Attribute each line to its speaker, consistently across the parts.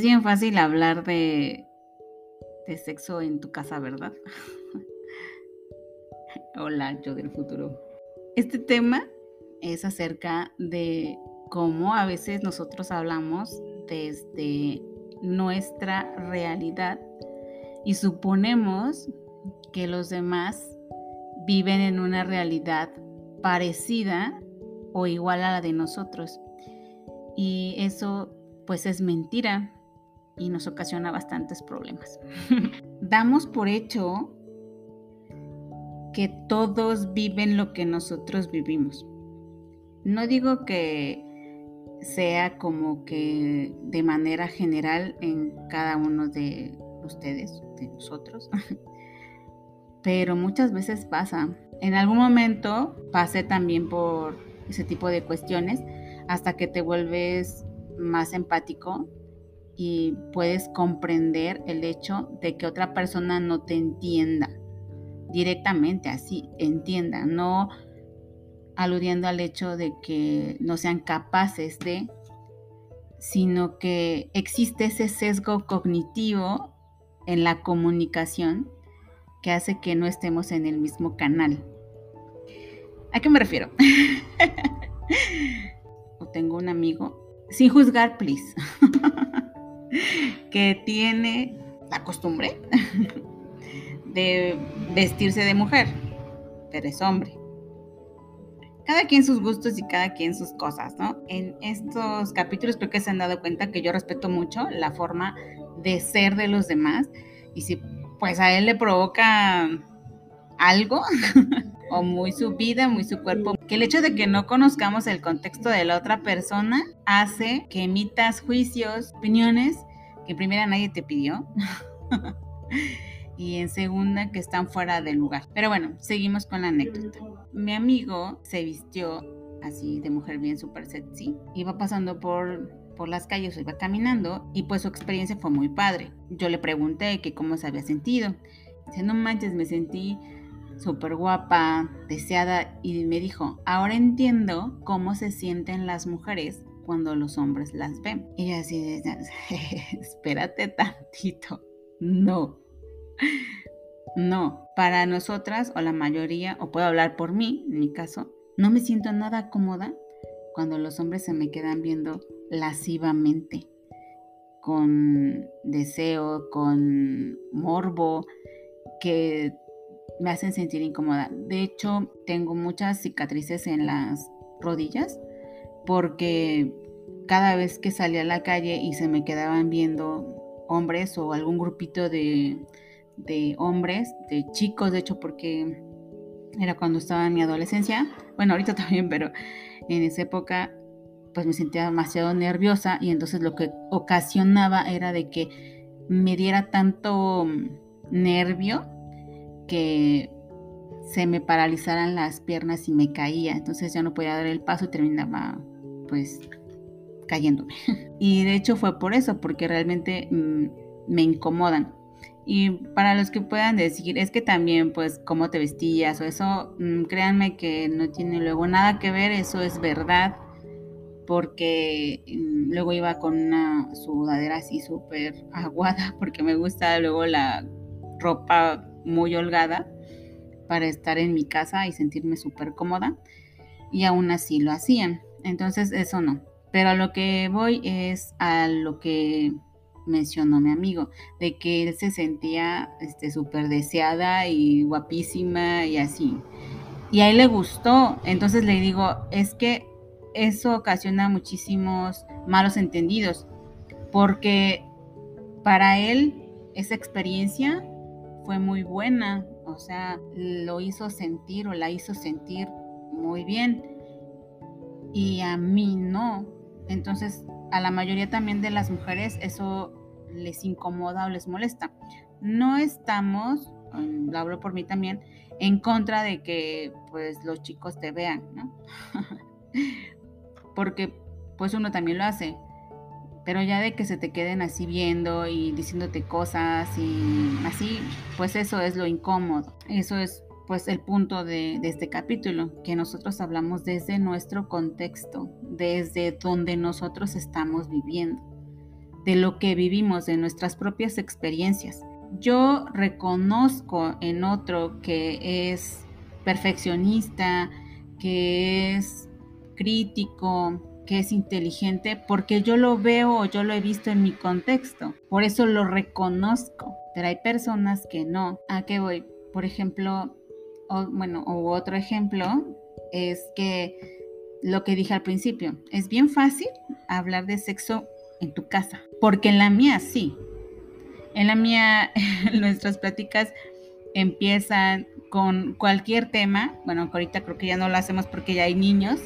Speaker 1: Es bien fácil hablar de, de sexo en tu casa, ¿verdad? Hola, yo del futuro. Este tema es acerca de cómo a veces nosotros hablamos desde nuestra realidad y suponemos que los demás viven en una realidad parecida o igual a la de nosotros. Y eso pues es mentira y nos ocasiona bastantes problemas. Damos por hecho que todos viven lo que nosotros vivimos. No digo que sea como que de manera general en cada uno de ustedes, de nosotros, pero muchas veces pasa. En algún momento pasé también por ese tipo de cuestiones hasta que te vuelves más empático y puedes comprender el hecho de que otra persona no te entienda directamente, así, entienda, no aludiendo al hecho de que no sean capaces de, sino que existe ese sesgo cognitivo en la comunicación que hace que no estemos en el mismo canal. ¿A qué me refiero? o tengo un amigo, sin juzgar, please, que tiene la costumbre de vestirse de mujer, pero es hombre. Cada quien sus gustos y cada quien sus cosas, ¿no? En estos capítulos creo que se han dado cuenta que yo respeto mucho la forma de ser de los demás y si pues a él le provoca algo o muy su vida, muy su cuerpo, que el hecho de que no conozcamos el contexto de la otra persona hace que emitas juicios, opiniones que en primera nadie te pidió. y en segunda que están fuera del lugar. Pero bueno, seguimos con la anécdota. Mi amigo se vistió así de mujer bien súper sexy. Iba pasando por, por las calles, iba caminando y pues su experiencia fue muy padre. Yo le pregunté que cómo se había sentido. Dice, no manches, me sentí súper guapa, deseada, y me dijo, ahora entiendo cómo se sienten las mujeres cuando los hombres las ven. Y así de, espérate tantito, no, no, para nosotras o la mayoría, o puedo hablar por mí, en mi caso, no me siento nada cómoda cuando los hombres se me quedan viendo lascivamente, con deseo, con morbo, que me hacen sentir incómoda. De hecho, tengo muchas cicatrices en las rodillas porque cada vez que salía a la calle y se me quedaban viendo hombres o algún grupito de, de hombres, de chicos, de hecho, porque era cuando estaba en mi adolescencia, bueno, ahorita también, pero en esa época pues me sentía demasiado nerviosa y entonces lo que ocasionaba era de que me diera tanto nervio que se me paralizaran las piernas y me caía, entonces ya no podía dar el paso y terminaba pues cayéndome. Y de hecho fue por eso, porque realmente mm, me incomodan. Y para los que puedan decir, es que también pues cómo te vestías o eso, mm, créanme que no tiene luego nada que ver, eso es verdad, porque mm, luego iba con una sudadera así súper aguada, porque me gusta luego la ropa muy holgada para estar en mi casa y sentirme súper cómoda. Y aún así lo hacían. Entonces eso no. Pero a lo que voy es a lo que mencionó mi amigo, de que él se sentía este, súper deseada y guapísima y así. Y a él le gustó. Entonces le digo, es que eso ocasiona muchísimos malos entendidos, porque para él esa experiencia fue muy buena, o sea, lo hizo sentir o la hizo sentir muy bien y a mí no. Entonces, a la mayoría también de las mujeres eso les incomoda o les molesta. No estamos, lo hablo por mí también, en contra de que pues los chicos te vean, ¿no? Porque pues uno también lo hace pero ya de que se te queden así viendo y diciéndote cosas y así, pues eso es lo incómodo. Eso es pues el punto de, este capítulo, que nosotros hablamos desde nuestro contexto, desde donde nosotros estamos viviendo. de lo que vivimos, de nuestras propias experiencias. Yo reconozco en otro que es perfeccionista, que es crítico, que es inteligente, porque yo lo veo o yo lo he visto en mi contexto. Por eso lo reconozco. Pero hay personas que no. ¿A qué voy? Por ejemplo, bueno, o otro ejemplo es que lo que dije al principio, es bien fácil hablar de sexo en tu casa, porque en la mía sí. En la mía nuestras pláticas empiezan con cualquier tema, bueno, ahorita creo que ya no lo hacemos porque ya hay niños,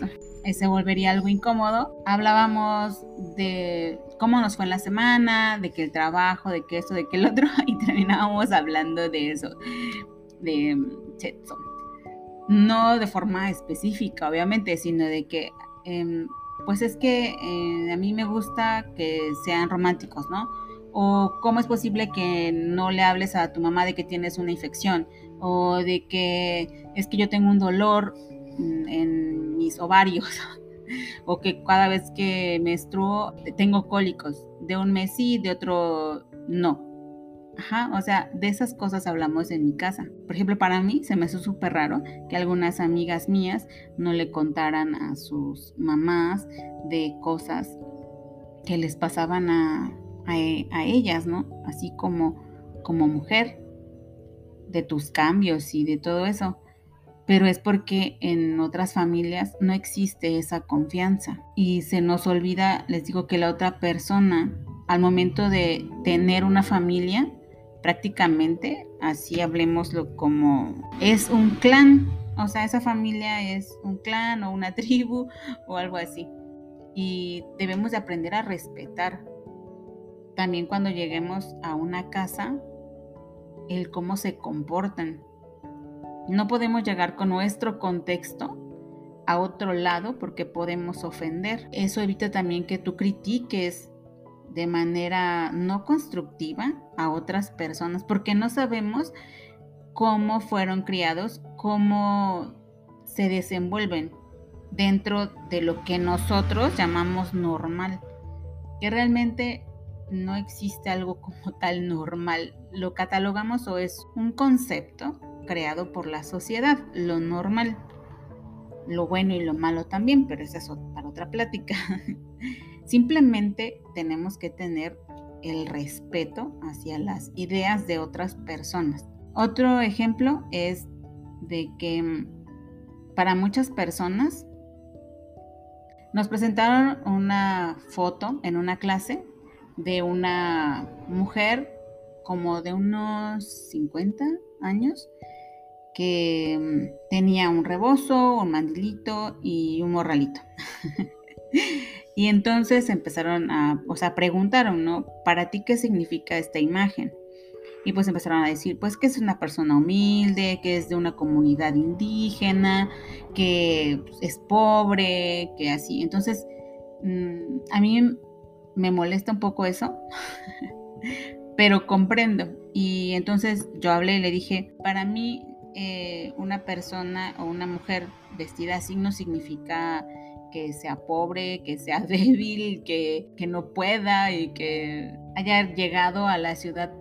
Speaker 1: se volvería algo incómodo. Hablábamos de cómo nos fue la semana, de que el trabajo, de que esto, de que el otro, y terminábamos hablando de eso, de sexo. No de forma específica, obviamente, sino de que, em, pues es que eh, a mí me gusta que sean románticos, ¿no? O cómo es posible que no le hables a tu mamá de que tienes una infección, o de que es que yo tengo un dolor mm, en mis ovarios, o que cada vez que menstruo tengo cólicos, de un mes sí, de otro no. Ajá, o sea, de esas cosas hablamos en mi casa. Por ejemplo, para mí se me hizo súper raro que algunas amigas mías no le contaran a sus mamás de cosas que les pasaban a, a, ellas, ¿no? Así como, como mujer, de tus cambios y de todo eso. Pero es porque en otras familias no existe esa confianza y se nos olvida, les digo que la otra persona, al momento de tener una familia, prácticamente, así hablemoslo como es un clan, o sea, esa familia es un clan o una tribu o algo así. Y debemos de aprender a respetar. También cuando lleguemos a una casa, el cómo se comportan. No podemos llegar con nuestro contexto a otro lado porque podemos ofender. Eso evita también que tú critiques de manera no constructiva a otras personas porque no sabemos cómo fueron criados, cómo se desenvuelven dentro de lo que nosotros llamamos normal, que realmente no existe algo como tal normal. Lo catalogamos o es un concepto creado por la sociedad, lo normal, lo bueno y lo malo también, pero eso es para otra plática. Simplemente tenemos que tener el respeto hacia las ideas de otras personas. Otro ejemplo es de que mm, para muchas personas nos presentaron una foto en una clase de una mujer como de unos 50 años que mm, tenía un rebozo, un mandilito y un morralito. Y entonces empezaron a, o sea, preguntaron, ¿no? ¿Para ti qué significa esta imagen? Y pues empezaron a decir, pues que es una persona humilde, que es de una comunidad indígena, que es pobre, que así. Entonces, mm, a mí me molesta un poco eso, pero comprendo. Y entonces yo hablé y le dije, para mí eh, una persona o una mujer vestida así no significa que sea pobre, que sea débil, que, no pueda y que haya llegado a la ciudad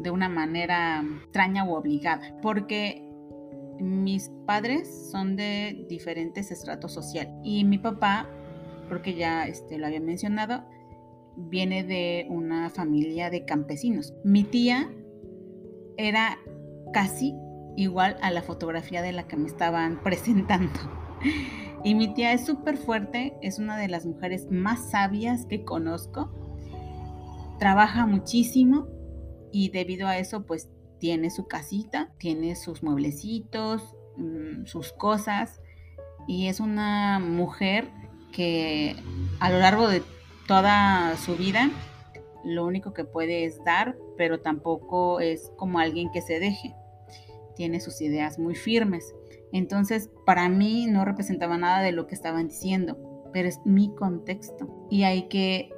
Speaker 1: de una manera extraña o obligada. Porque mis padres son de diferentes estratos sociales y mi papá, porque ya este, lo había mencionado, viene de una familia de campesinos. Mi tía era casi igual a la fotografía de la que me estaban presentando. Y mi tía es súper fuerte, es una de las mujeres más sabias que conozco. Trabaja muchísimo y debido a eso pues tiene su casita, tiene sus mueblecitos, mm, sus cosas y es una mujer que a lo largo de toda su vida lo único que puede es dar, pero tampoco es como alguien que se deje. Tiene sus ideas muy firmes. Entonces, para mí no representaba nada de lo que estaban diciendo, pero es mi contexto y hay que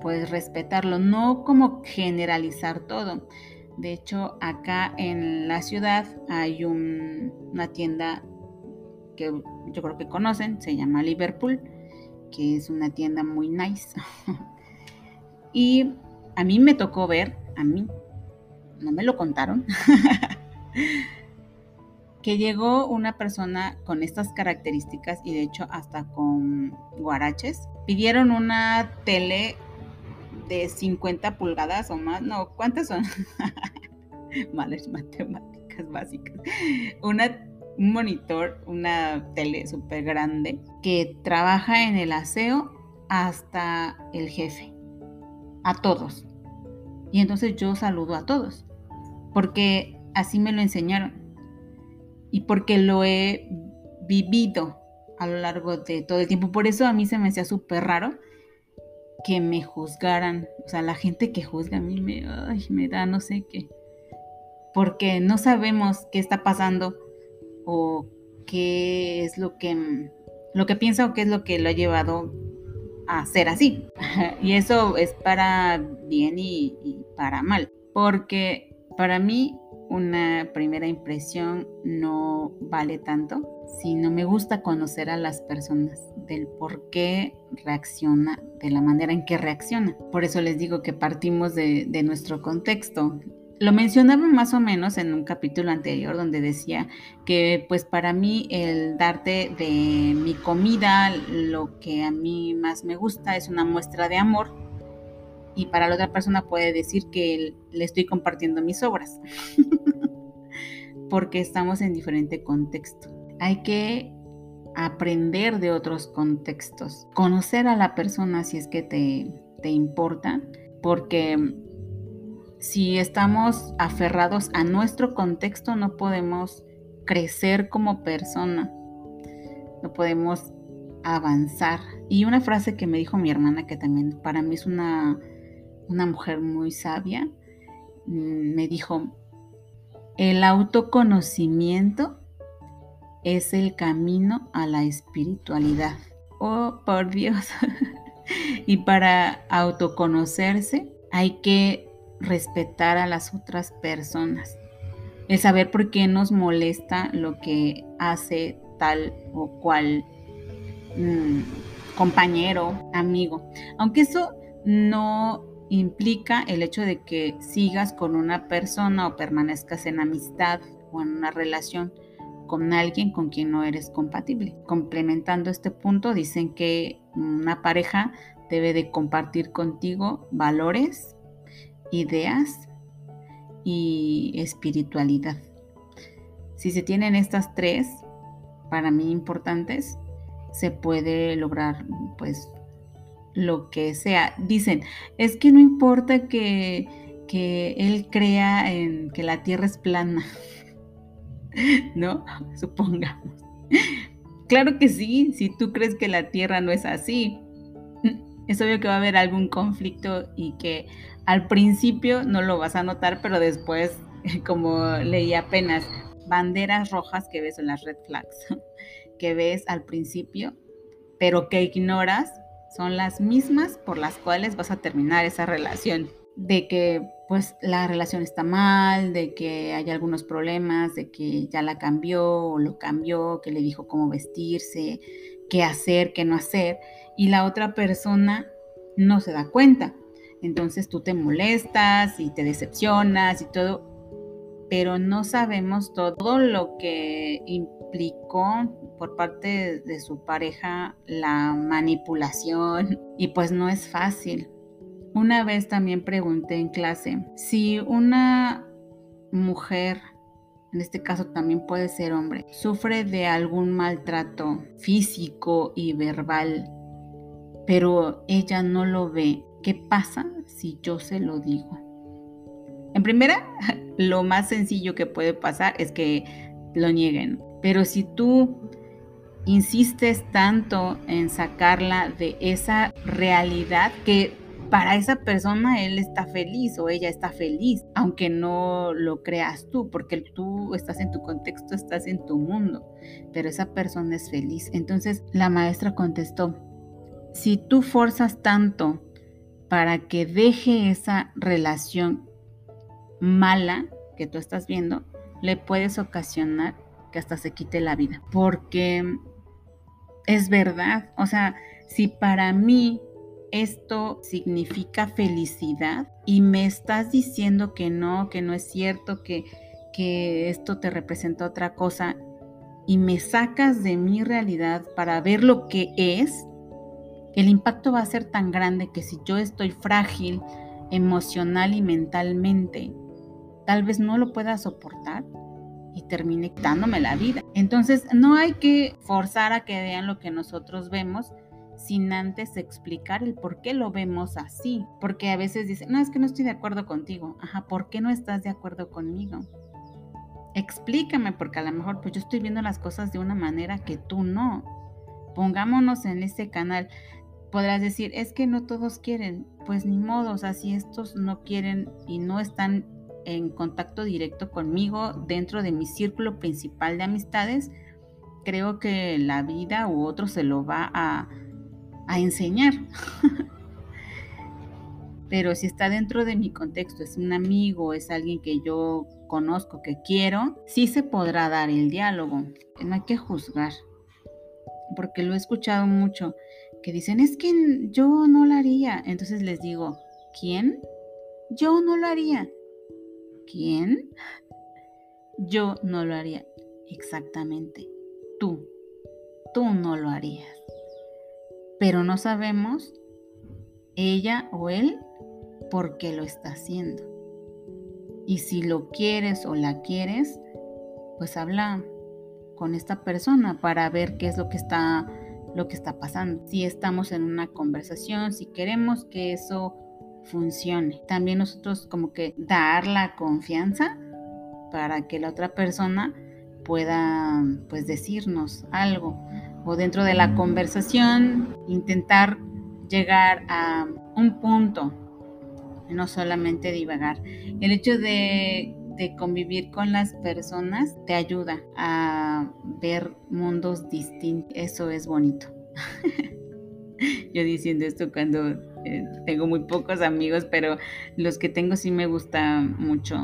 Speaker 1: pues respetarlo, no como generalizar todo. De hecho, acá en la ciudad hay una tienda que yo creo que conocen, se llama Liverpool, que es una tienda muy nice. Y a mí me tocó ver, a mí, no me lo contaron, que llegó una persona con estas características y de hecho hasta con guaraches. Pidieron una tele de 50 pulgadas o más, no, ¿cuántas son? Malas matemáticas básicas. Una, un monitor, una tele súper grande que trabaja en el aseo hasta el jefe, a todos. Y entonces yo saludo a todos, porque así me lo enseñaron y porque lo he vivido a lo largo de todo el tiempo. Por eso a mí se me hacía súper raro que me juzgaran. O sea, la gente que juzga a mí me, me da no sé qué. Porque no sabemos qué está pasando o qué es lo que, lo que piensa o qué es lo que lo ha llevado a ser así. Y eso es para bien y, para mal. Porque para mí una primera impresión no vale tanto, sino me gusta conocer a las personas, del por qué reacciona de la manera en que reacciona. Por eso les digo que partimos de nuestro contexto. Lo mencionaba más o menos en un capítulo anterior donde decía que pues para mí el darte de mi comida, lo que a mí más me gusta es una muestra de amor y para la otra persona puede decir que le estoy compartiendo mis obras, porque estamos en diferente contexto. Hay que aprender de otros contextos, conocer a la persona si es que te, te importa, porque si estamos aferrados a nuestro contexto no podemos crecer como persona, no podemos avanzar. Y una frase que me dijo mi hermana, que también para mí es una una mujer muy sabia, mm, me dijo, el autoconocimiento es el camino a la espiritualidad. Oh, por Dios. y para autoconocerse hay que respetar a las otras personas. El saber por qué nos molesta lo que hace tal o cual mm, compañero, amigo. Aunque eso no implica el hecho de que sigas con una persona o permanezcas en amistad o en una relación con alguien con quien no eres compatible. Complementando este punto, dicen que una pareja debe de compartir contigo valores, ideas y espiritualidad. Si se tienen estas tres, para mí importantes, se puede lograr pues lo que sea. Dicen, es que no importa que, que él crea en que la Tierra es plana, ¿no? Supongamos. Claro que sí, si tú crees que la Tierra no es así, es obvio que va a haber algún conflicto y que al principio no lo vas a notar, pero después, como leí apenas, banderas rojas que ves en las red flags, que ves al principio, pero que ignoras son las mismas por las cuales vas a terminar esa relación. De que pues la relación está mal, de que hay algunos problemas, de que ya la cambió o lo cambió, que le dijo cómo vestirse, qué hacer, qué no hacer, y la otra persona no se da cuenta. Entonces tú te molestas y te decepcionas y todo, pero no sabemos todo lo que implicó por parte de su pareja la manipulación y pues no es fácil. Una vez también pregunté en clase si una mujer, en este caso también puede ser hombre, sufre de algún maltrato físico y verbal, pero ella no lo ve, ¿qué pasa si yo se lo digo? En primera, lo más sencillo que puede pasar es que lo nieguen. Pero si tú insistes tanto en sacarla de esa realidad que para esa persona él está feliz o ella está feliz, aunque no lo creas tú, porque tú estás en tu contexto, estás en tu mundo, pero esa persona es feliz. Entonces la maestra contestó, si tú forzas tanto para que deje esa relación mala que tú estás viendo, le puedes ocasionar que hasta se quite la vida. Porque es verdad, o sea, si para mí esto significa felicidad y me estás diciendo que no, que no es cierto, que, que esto te representa otra cosa y me sacas de mi realidad para ver lo que es, el impacto va a ser tan grande que si yo estoy frágil emocional y mentalmente, tal vez no lo pueda soportar y termine quitándome la vida. Entonces, no hay que forzar a que vean lo que nosotros vemos sin antes explicar el por qué lo vemos así. Porque a veces dicen, no, es que no estoy de acuerdo contigo. Ajá, ¿por qué no estás de acuerdo conmigo? Explícame, porque a lo mejor pues yo estoy viendo las cosas de una manera que tú no. Pongámonos en ese canal. Podrás decir, es que no todos quieren. Pues ni modo, o sea, si estos no quieren y no están en contacto directo conmigo dentro de mi círculo principal de amistades, creo que la vida u otro se lo va a, enseñar. Pero si está dentro de mi contexto, es un amigo, es alguien que yo conozco, que quiero, sí se podrá dar el diálogo. No hay que juzgar, porque lo he escuchado mucho, que dicen, es que yo no lo haría. Entonces les digo, ¿quién? Yo no lo haría. ¿Quién? Yo no lo haría. Exactamente. Tú. Tú no lo harías. Pero no sabemos, ella o él, por qué lo está haciendo. Y si lo quieres o la quieres, pues habla con esta persona para ver qué es lo que está lo que está pasando. Si estamos en una conversación, si queremos que eso funcione. También nosotros como que dar la confianza para que la otra persona pueda pues decirnos algo o dentro de la conversación intentar llegar a un punto no solamente divagar el hecho de, de convivir con las personas te ayuda a ver mundos distintos eso es bonito yo diciendo esto cuando eh, tengo muy pocos amigos, pero los que tengo sí me gusta mucho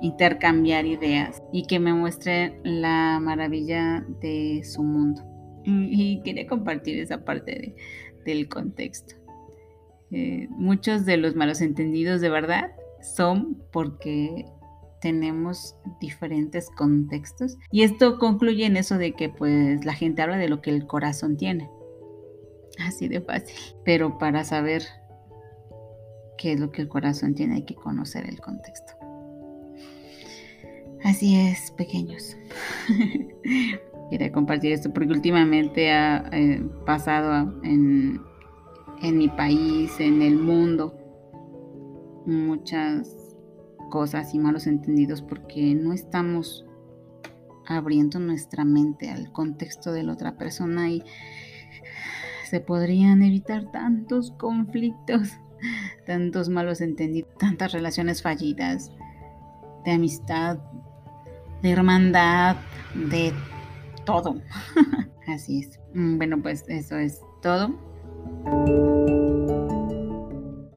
Speaker 1: intercambiar ideas y que me muestre la maravilla de su mundo. Y, quería compartir esa parte del contexto. Eh, muchos de los malos entendidos de verdad son porque tenemos diferentes contextos y esto concluye en eso de que pues la gente habla de lo que el corazón tiene Así de fácil. Pero para saber qué es lo que el corazón tiene hay que conocer el contexto. Así es, pequeños. Quería compartir esto porque últimamente ha eh, pasado en, en mi país, en el mundo, muchas cosas y malos entendidos porque no estamos abriendo nuestra mente al contexto de la otra persona y se podrían evitar tantos conflictos, tantos malos entendidos, tantas relaciones fallidas, de amistad, de hermandad, de todo. Así es. Mm, bueno, pues eso es todo.